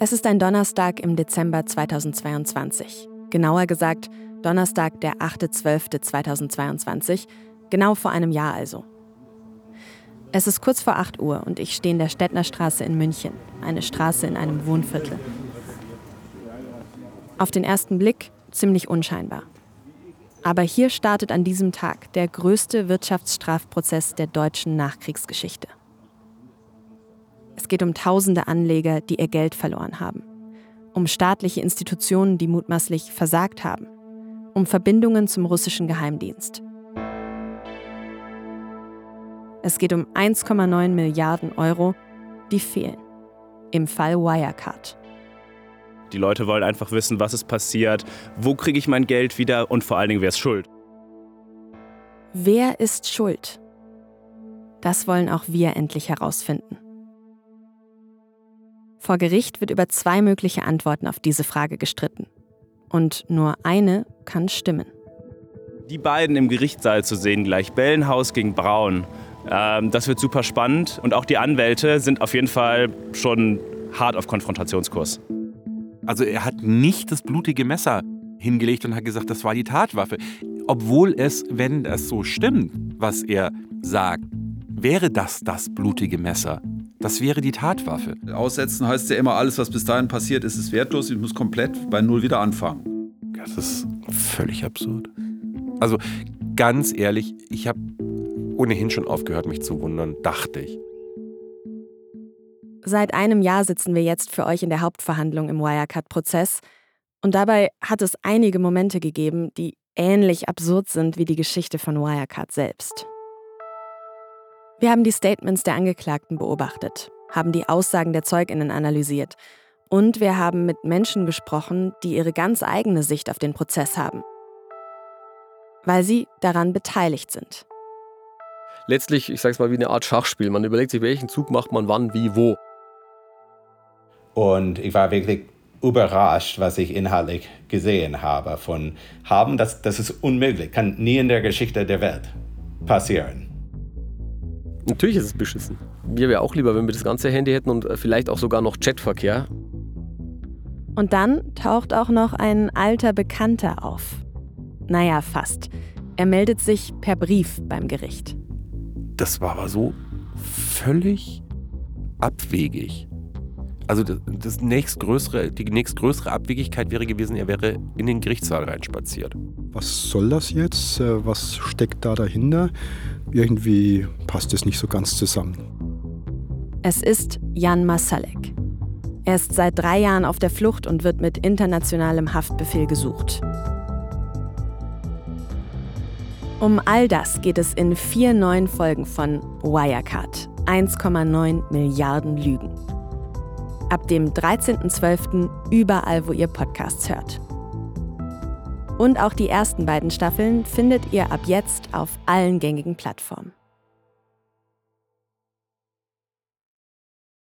Es ist ein Donnerstag im Dezember 2022. Genauer gesagt, Donnerstag, der 8.12.2022, genau vor einem Jahr also. Es ist kurz vor 8 Uhr und ich stehe in der Stettnerstraße in München, eine Straße in einem Wohnviertel. Auf den ersten Blick ziemlich unscheinbar. Aber hier startet an diesem Tag der größte Wirtschaftsstrafprozess der deutschen Nachkriegsgeschichte. Es geht um tausende Anleger, die ihr Geld verloren haben. Um staatliche Institutionen, die mutmaßlich versagt haben. Um Verbindungen zum russischen Geheimdienst. Es geht um 1,9 Milliarden Euro, die fehlen. Im Fall Wirecard. Die Leute wollen einfach wissen, was ist passiert, wo kriege ich mein Geld wieder und vor allen Dingen, wer ist schuld. Wer ist schuld? Das wollen auch wir endlich herausfinden. Vor Gericht wird über zwei mögliche Antworten auf diese Frage gestritten. Und nur eine kann stimmen. Die beiden im Gerichtssaal zu sehen, gleich Bellenhaus gegen Braun, ähm, das wird super spannend. Und auch die Anwälte sind auf jeden Fall schon hart auf Konfrontationskurs. Also er hat nicht das blutige Messer hingelegt und hat gesagt, das war die Tatwaffe. Obwohl es, wenn das so stimmt, was er sagt, wäre das das blutige Messer. Das wäre die Tatwaffe. Aussetzen heißt ja immer, alles, was bis dahin passiert ist, ist wertlos. Ich muss komplett bei Null wieder anfangen. Das ist völlig absurd. Also ganz ehrlich, ich habe ohnehin schon aufgehört, mich zu wundern, dachte ich. Seit einem Jahr sitzen wir jetzt für euch in der Hauptverhandlung im Wirecard-Prozess. Und dabei hat es einige Momente gegeben, die ähnlich absurd sind wie die Geschichte von Wirecard selbst. Wir haben die Statements der Angeklagten beobachtet, haben die Aussagen der Zeuginnen analysiert und wir haben mit Menschen gesprochen, die ihre ganz eigene Sicht auf den Prozess haben, weil sie daran beteiligt sind. Letztlich, ich sag's mal, wie eine Art Schachspiel. Man überlegt sich, welchen Zug macht man wann, wie, wo. Und ich war wirklich überrascht, was ich inhaltlich gesehen habe. Von haben, das, das ist unmöglich, kann nie in der Geschichte der Welt passieren. Natürlich ist es beschissen. Mir wäre auch lieber, wenn wir das ganze Handy hätten und vielleicht auch sogar noch Chatverkehr. Und dann taucht auch noch ein alter Bekannter auf. Naja, fast. Er meldet sich per Brief beim Gericht. Das war aber so völlig abwegig. Also das nächstgrößere, die nächstgrößere Abwegigkeit wäre gewesen, er wäre in den Gerichtssaal reinspaziert. Was soll das jetzt? Äh, was steckt da dahinter? Irgendwie passt es nicht so ganz zusammen. Es ist Jan Masalek. Er ist seit drei Jahren auf der Flucht und wird mit internationalem Haftbefehl gesucht. Um all das geht es in vier neuen Folgen von Wirecard. 1,9 Milliarden Lügen ab dem 13.12. überall, wo ihr Podcasts hört. Und auch die ersten beiden Staffeln findet ihr ab jetzt auf allen gängigen Plattformen.